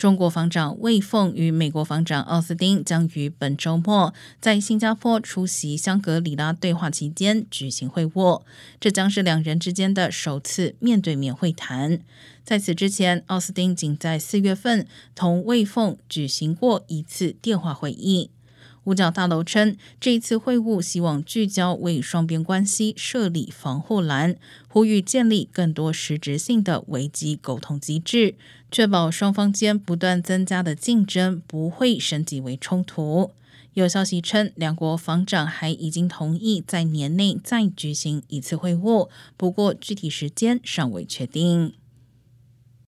中国防长魏凤与美国防长奥斯汀将于本周末在新加坡出席香格里拉对话期间举行会晤，这将是两人之间的首次面对面会谈。在此之前，奥斯汀仅在四月份同魏凤举行过一次电话会议。五角大楼称，这一次会晤希望聚焦为双边关系设立防护栏，呼吁建立更多实质性的危机沟通机制，确保双方间不断增加的竞争不会升级为冲突。有消息称，两国防长还已经同意在年内再举行一次会晤，不过具体时间尚未确定。